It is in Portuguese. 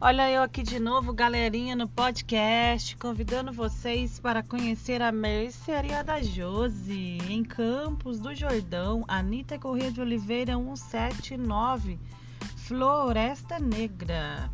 Olha eu aqui de novo, galerinha, no podcast, convidando vocês para conhecer a Mercearia da Jose em Campos do Jordão, Anitta Corrêa de Oliveira 179, Floresta Negra.